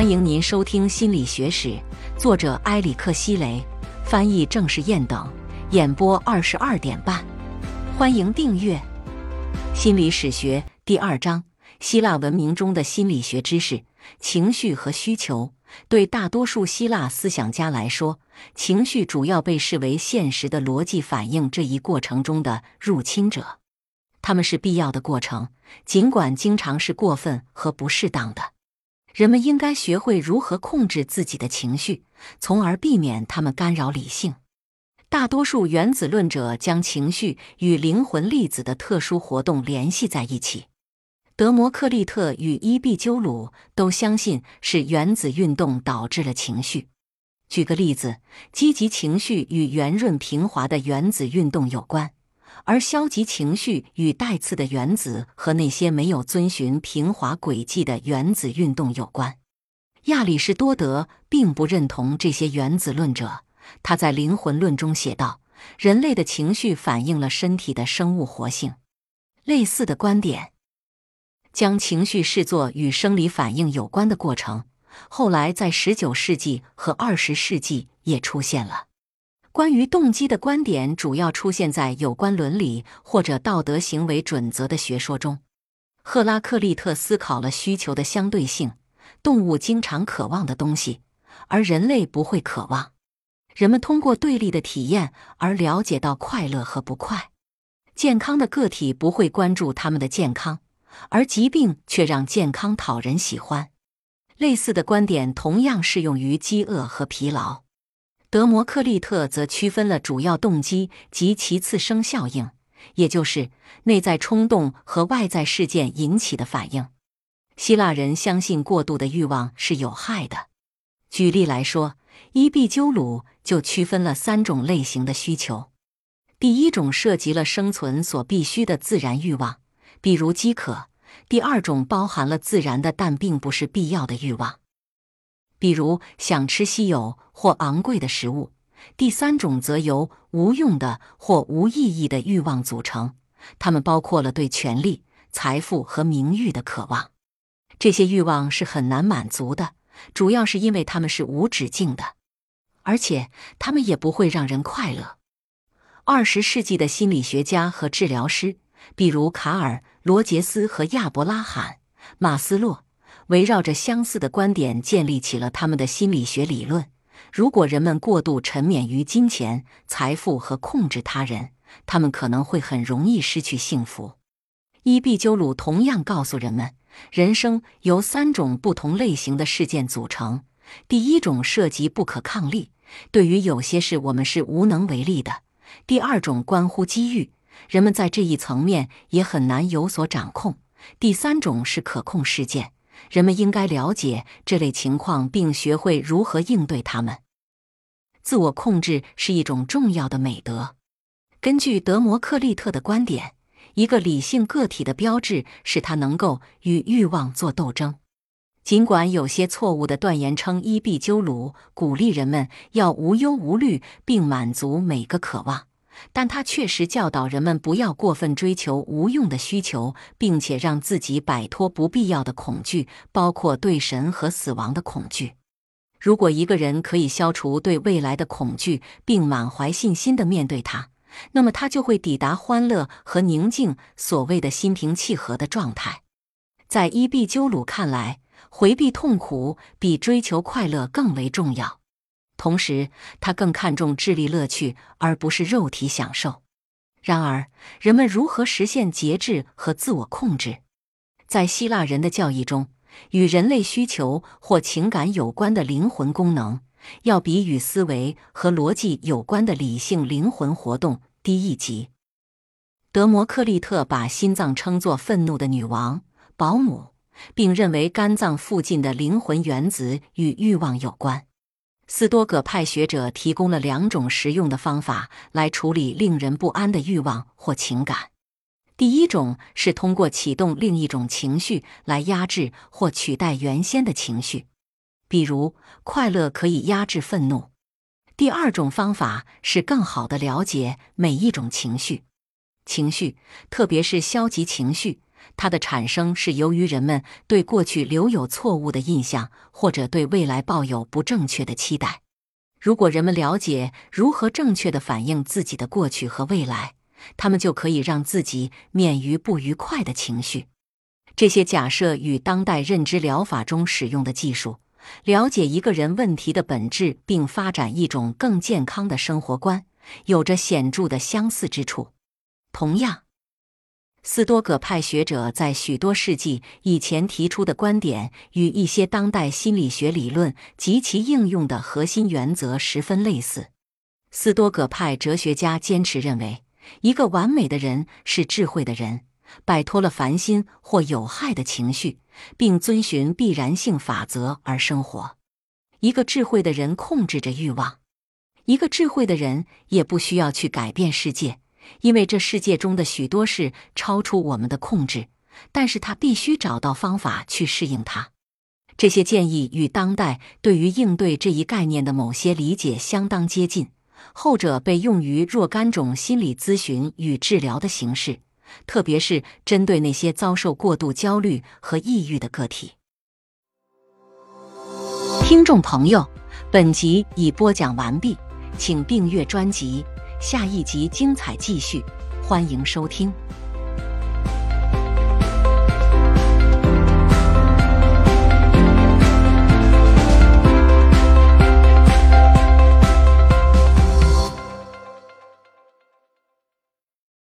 欢迎您收听《心理学史》，作者埃里克·希雷，翻译郑世燕等，演播二十二点半。欢迎订阅《心理史学》第二章：希腊文明中的心理学知识、情绪和需求。对大多数希腊思想家来说，情绪主要被视为现实的逻辑反应这一过程中的入侵者，他们是必要的过程，尽管经常是过分和不适当的。人们应该学会如何控制自己的情绪，从而避免他们干扰理性。大多数原子论者将情绪与灵魂粒子的特殊活动联系在一起。德谟克利特与伊壁鸠鲁都相信是原子运动导致了情绪。举个例子，积极情绪与圆润平滑的原子运动有关。而消极情绪与带刺的原子和那些没有遵循平滑轨迹的原子运动有关。亚里士多德并不认同这些原子论者。他在《灵魂论》中写道：“人类的情绪反映了身体的生物活性。”类似的观点将情绪视作与生理反应有关的过程，后来在19世纪和20世纪也出现了。关于动机的观点主要出现在有关伦理或者道德行为准则的学说中。赫拉克利特思考了需求的相对性：动物经常渴望的东西，而人类不会渴望。人们通过对立的体验而了解到快乐和不快。健康的个体不会关注他们的健康，而疾病却让健康讨人喜欢。类似的观点同样适用于饥饿和疲劳。德谟克利特则区分了主要动机及其次生效应，也就是内在冲动和外在事件引起的反应。希腊人相信过度的欲望是有害的。举例来说，伊壁鸠鲁就区分了三种类型的需求：第一种涉及了生存所必须的自然欲望，比如饥渴；第二种包含了自然的但并不是必要的欲望。比如想吃稀有或昂贵的食物，第三种则由无用的或无意义的欲望组成，它们包括了对权力、财富和名誉的渴望。这些欲望是很难满足的，主要是因为它们是无止境的，而且它们也不会让人快乐。二十世纪的心理学家和治疗师，比如卡尔·罗杰斯和亚伯拉罕·马斯洛。围绕着相似的观点建立起了他们的心理学理论。如果人们过度沉湎于金钱、财富和控制他人，他们可能会很容易失去幸福。伊壁鸠鲁同样告诉人们，人生由三种不同类型的事件组成。第一种涉及不可抗力，对于有些事我们是无能为力的；第二种关乎机遇，人们在这一层面也很难有所掌控；第三种是可控事件。人们应该了解这类情况，并学会如何应对它们。自我控制是一种重要的美德。根据德谟克利特的观点，一个理性个体的标志是他能够与欲望做斗争。尽管有些错误的断言称伊壁鸠鲁鼓励人们要无忧无虑，并满足每个渴望。但他确实教导人们不要过分追求无用的需求，并且让自己摆脱不必要的恐惧，包括对神和死亡的恐惧。如果一个人可以消除对未来的恐惧，并满怀信心地面对它，那么他就会抵达欢乐和宁静，所谓的心平气和的状态。在伊壁鸠鲁看来，回避痛苦比追求快乐更为重要。同时，他更看重智力乐趣，而不是肉体享受。然而，人们如何实现节制和自我控制？在希腊人的教义中，与人类需求或情感有关的灵魂功能，要比与思维和逻辑有关的理性灵魂活动低一级。德谟克利特把心脏称作愤怒的女王、保姆，并认为肝脏附近的灵魂原子与欲望有关。斯多葛派学者提供了两种实用的方法来处理令人不安的欲望或情感。第一种是通过启动另一种情绪来压制或取代原先的情绪，比如快乐可以压制愤怒。第二种方法是更好地了解每一种情绪。情绪，特别是消极情绪，它的产生是由于人们对过去留有错误的印象，或者对未来抱有不正确的期待。如果人们了解如何正确的反映自己的过去和未来，他们就可以让自己免于不愉快的情绪。这些假设与当代认知疗法中使用的技术，了解一个人问题的本质，并发展一种更健康的生活观，有着显著的相似之处。同样。斯多葛派学者在许多世纪以前提出的观点，与一些当代心理学理论及其应用的核心原则十分类似。斯多葛派哲学家坚持认为，一个完美的人是智慧的人，摆脱了烦心或有害的情绪，并遵循必然性法则而生活。一个智慧的人控制着欲望，一个智慧的人也不需要去改变世界。因为这世界中的许多事超出我们的控制，但是他必须找到方法去适应它。这些建议与当代对于应对这一概念的某些理解相当接近，后者被用于若干种心理咨询与治疗的形式，特别是针对那些遭受过度焦虑和抑郁的个体。听众朋友，本集已播讲完毕，请订阅专辑。下一集精彩继续，欢迎收听。